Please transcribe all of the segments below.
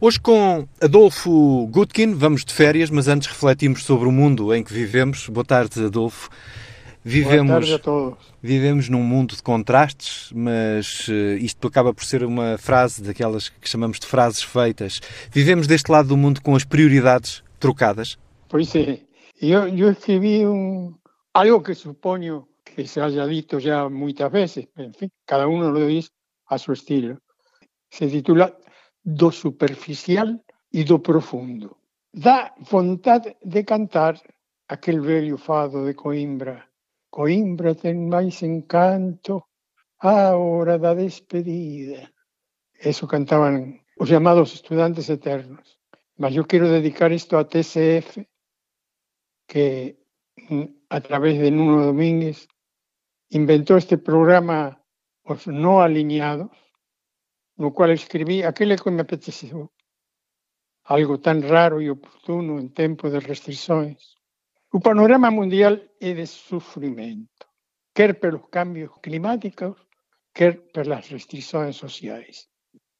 Hoje com Adolfo Gutkin, vamos de férias, mas antes refletimos sobre o mundo em que vivemos. Boa tarde, Adolfo. Vivemos, Boa tarde a todos. Vivemos num mundo de contrastes, mas uh, isto acaba por ser uma frase daquelas que chamamos de frases feitas. Vivemos deste lado do mundo com as prioridades trocadas? Pois é. Eu, eu escrevi um, algo que suponho que se haya dito já muitas vezes, enfim, cada um lo diz a seu estilo. Se titula do superficial e do profundo. Dá vontade de cantar aquel velho fado de Coimbra. Coimbra ten máis encanto a hora da despedida. Eso cantaban os llamados estudantes eternos. Mas eu quero dedicar isto a TCF, que a través de Nuno Domínguez inventou este programa Os No Alineados, no cual escribí aquele que me apeteceu, algo tan raro e oportuno en tempo de restrições. O panorama mundial é de sufrimento, quer pelos cambios climáticos, quer pelas restrições sociais.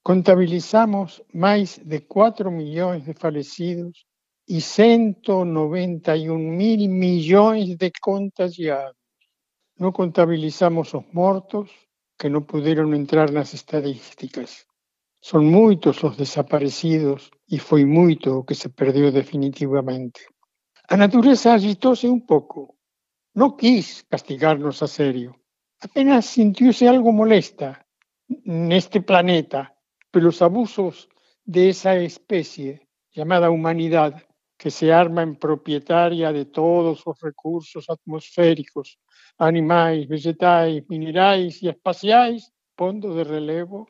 Contabilizamos máis de 4 millóns de falecidos e 191 mil millóns de contagiados. Non contabilizamos os mortos, que non puderon entrar nas estadísticas. Son moitos os desaparecidos e foi moito o que se perdeu definitivamente. A natureza agitóse un pouco. Non quis castigarnos a serio. Apenas sintiuse algo molesta neste planeta pelos abusos de esa especie llamada humanidade que se arma en propietaria de todos os recursos atmosféricos, animais, vegetais, minerais e espaciais, pondo de relevo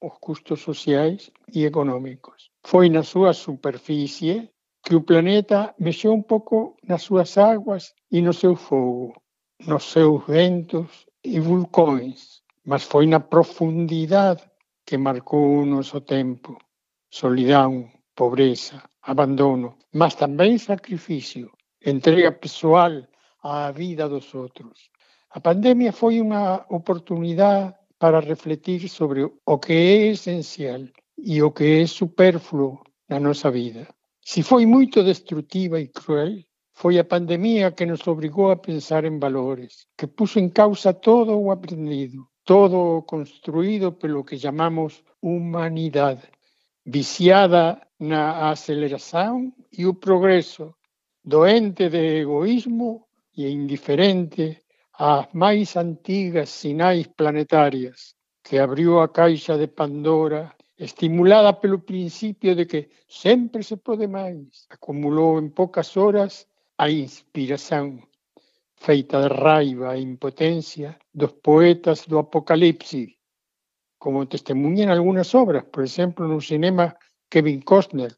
os custos sociais e económicos. Foi na súa superficie que o planeta mexeu un pouco nas súas aguas e no seu fogo, nos seus ventos e vulcões, mas foi na profundidade que marcou o noso tempo. Solidão, pobreza, abandono, mas tamén sacrificio, entrega pessoal á vida dos outros. A pandemia foi unha oportunidade para refletir sobre o que é esencial e o que é superfluo na nosa vida. Se foi moito destrutiva e cruel, foi a pandemia que nos obrigou a pensar en valores, que puso en causa todo o aprendido, todo o construído pelo que chamamos humanidade, viciada na aceleración e o progreso, doente de egoísmo e indiferente ás máis antigas sinais planetarias que abriu a caixa de Pandora estimulada pelo principio de que sempre se pode máis, acumulou en poucas horas a inspiración feita de raiva e impotencia dos poetas do Apocalipse, como testemunhan algunhas obras, por exemplo, no cinema Kevin Costner,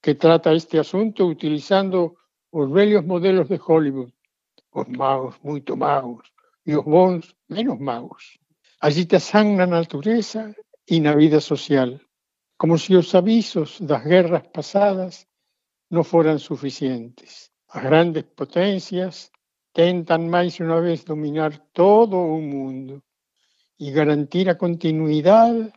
que trata este asunto utilizando os velhos modelos de Hollywood, os maus moito maus e os bons menos maus. Agitación na natureza e na vida social, como se os avisos das guerras pasadas non foran suficientes. As grandes potencias tentan máis unha vez dominar todo o mundo e garantir a continuidade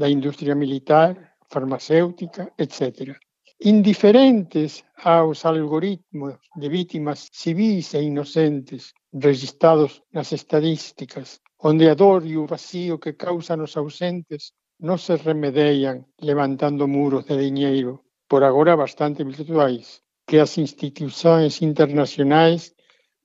da industria militar, farmacéutica, etc. Indiferentes aos algoritmos de vítimas civis e inocentes registrados nas estadísticas, onde a dor e o vacío que causan os ausentes non se remedian levantando muros de diñeiro, por agora bastante virtuais, que as institucións internacionais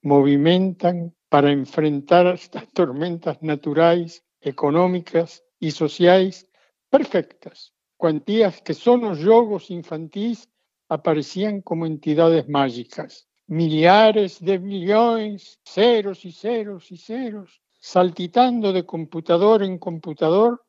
movimentan para enfrentar estas tormentas naturais, económicas e sociais perfectas, cuantías que só nos jogos infantis aparecían como entidades mágicas. Milhares de bilhões, ceros e ceros e ceros, saltitando de computador en computador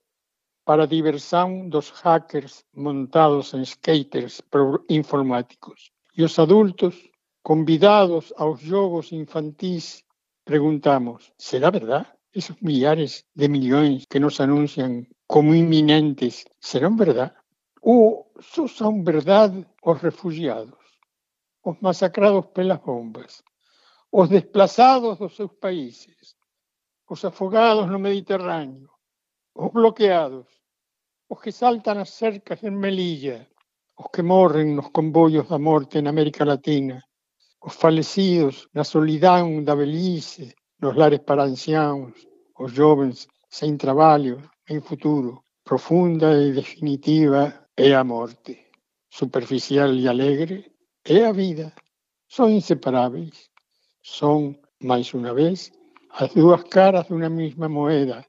para diversión dos hackers montados en skaters informáticos. E os adultos, convidados aos jogos infantis, preguntamos, será verdad? Esos millares de millóns que nos anuncian como inminentes serán verdade? Ou só son verdade os refugiados, os masacrados pelas bombas, os desplazados dos seus países, os afogados no Mediterráneo, os bloqueados, os que saltan as cercas en Melilla, os que morren nos comboios da morte en América Latina, os falecidos na solidão da velhice, nos lares para anciãos, os jovens sem trabalho, em futuro, profunda e definitiva é a morte. Superficial e alegre é a vida. São inseparáveis. São, mais uma vez, as duas caras de uma mesma moeda,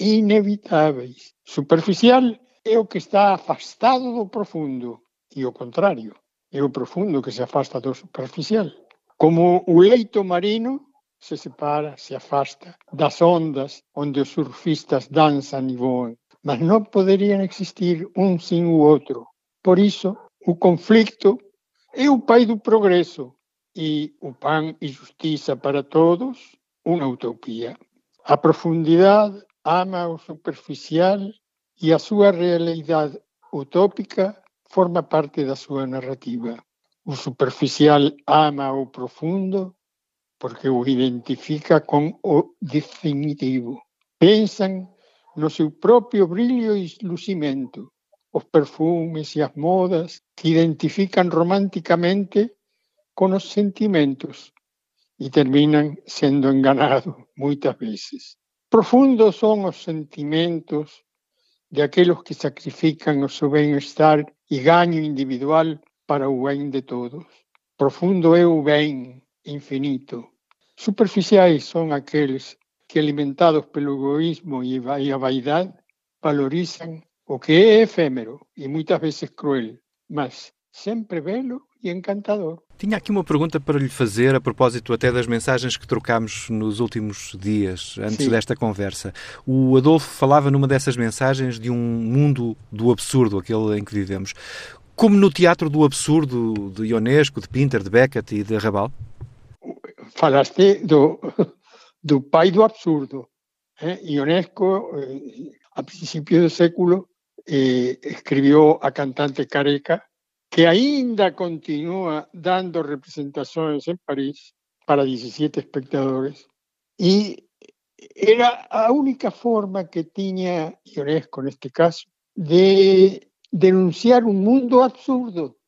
inevitáveis. Superficial é o que está afastado do profundo e o contrário, é profundo que se afasta do superficial. Como o leito marino se separa, se afasta das ondas onde os surfistas dançam e voam, mas não poderiam existir um sem o outro. Por isso, o conflito é o pai do progresso e o pão e justiça para todos, uma utopia. A profundidade ama o superficial e a sua realidade utópica forma parte da sua narrativa. O superficial ama o profundo porque o identifica com o definitivo. Pensam no seu próprio brilho e lucimento, os perfumes e as modas que identificam romanticamente com os sentimentos e terminam sendo enganados muitas vezes. Profundos são os sentimentos de aqueles que sacrificam o seu bem-estar e ganho individual para o bem de todos. Profundo é o bem infinito. Superficiais são aqueles que, alimentados pelo egoísmo e a vaidade, valorizam o que é efêmero e muitas vezes cruel, mas sempre belo e encantador. Tinha aqui uma pergunta para lhe fazer a propósito até das mensagens que trocámos nos últimos dias, antes Sim. desta conversa. O Adolfo falava numa dessas mensagens de um mundo do absurdo, aquele em que vivemos. Como no teatro do absurdo de Ionesco, de Pinter, de Beckett e de Rabal? Falaste do, do pai do absurdo. Eh? Ionesco, eh, a principios do século, eh, escribió a cantante Careca, que ainda continúa dando representaciones en París para 17 espectadores. Y era la única forma que tenía Ionesco, en este caso, de denunciar un mundo absurdo.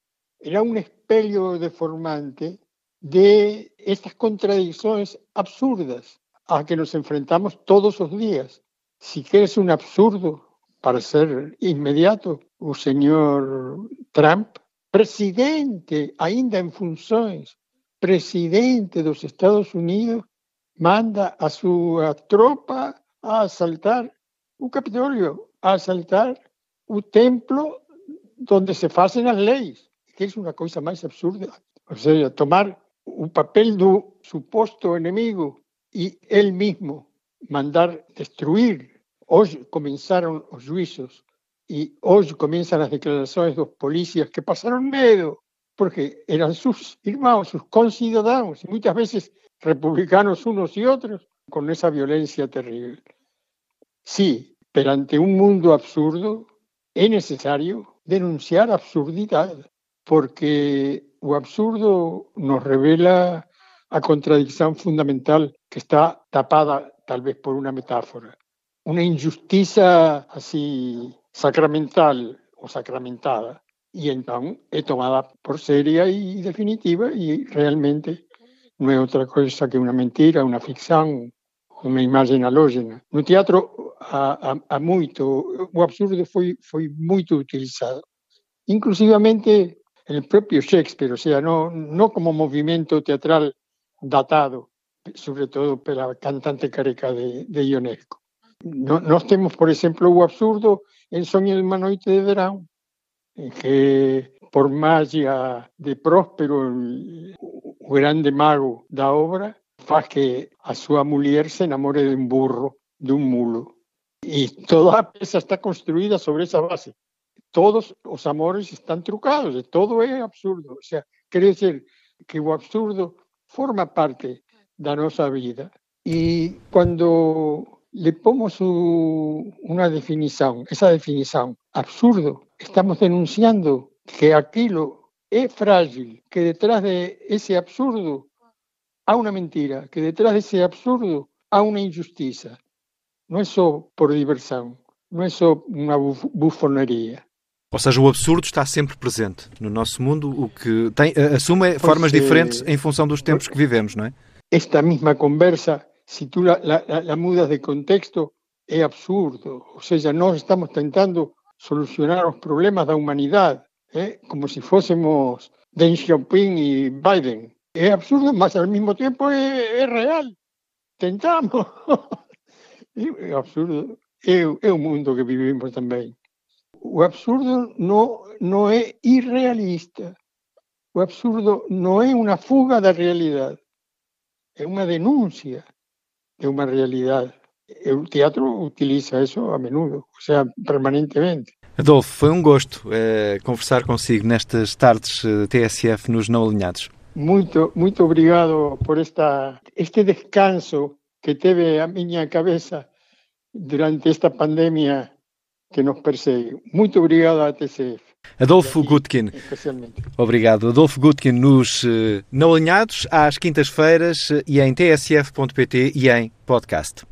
Era un espejo deformante de estas contradicciones absurdas a que nos enfrentamos todos los días. Si quieres un absurdo, para ser inmediato, o señor Trump, presidente, ainda en funciones, presidente de los Estados Unidos, manda a su tropa a asaltar un Capitolio, a asaltar un templo donde se hacen las leyes, que es una cosa más absurda. O sea, tomar un papel de supuesto enemigo y él mismo mandar destruir Hoy comenzaron los juicios y hoy comienzan las declaraciones de los policías que pasaron miedo porque eran sus hermanos, sus conciudadanos, y muchas veces republicanos unos y otros, con esa violencia terrible. Sí, pero ante un mundo absurdo es necesario denunciar absurdidad, porque lo absurdo nos revela a contradicción fundamental que está tapada tal vez por una metáfora una injusticia así sacramental o sacramentada y entonces es tomada por seria y definitiva y realmente no es otra cosa que una mentira, una ficción, una imagen halógena. No teatro há, há o absurdo foi, foi muito utilizado. Inclusivamente el propio Shakespeare, o sea, no, no como movimiento teatral datado, sobre todo pela cantante careca de, de Ionesco. No, nós por exemplo, o absurdo en Soño de unha noite de verão, en que por magia de Próspero, o grande mago da obra, faz que a súa muller se enamore de un burro, de un mulo. E toda a peza está construída sobre esa base. Todos os amores están trucados, todo é absurdo. O sea, quer dizer que o absurdo forma parte da nosa vida. E cando le pongo una definición, esa definición, absurdo, estamos denunciando que aquello es frágil, que detrás de ese absurdo hay una mentira, que detrás de ese absurdo hay una injusticia. No es solo por diversión, não é só uma bufonaria. Ou seja, o absurdo está sempre presente no nosso mundo, o que tem, assume formas diferentes em função dos tempos que vivemos, não é? Esta mesma conversa, se tu la, la, la mudas de contexto, é absurdo. Ou seja, nós estamos tentando solucionar os problemas da humanidade, ¿eh? como se fôssemos Deng Xiaoping e Biden. É absurdo, mas ao mesmo tempo é, é real. Tentamos. é absurdo. É, é o mundo que vivimos também. O absurdo não, não é irrealista. O absurdo não é uma fuga da realidade. É uma denúncia de uma realidade. O teatro utiliza isso a menudo, ou seja, permanentemente. Adolfo, foi um gosto eh, conversar consigo nestas tardes eh, TSF nos Não Alinhados. Muito, muito obrigado por esta, este descanso que teve a minha cabeça durante esta pandemia que nos persegue. Muito obrigado à TCF. Adolfo Gutkin. Obrigado. Adolfo Gutkin nos uh, Não Alinhados, às quintas-feiras e em tsf.pt e em podcast.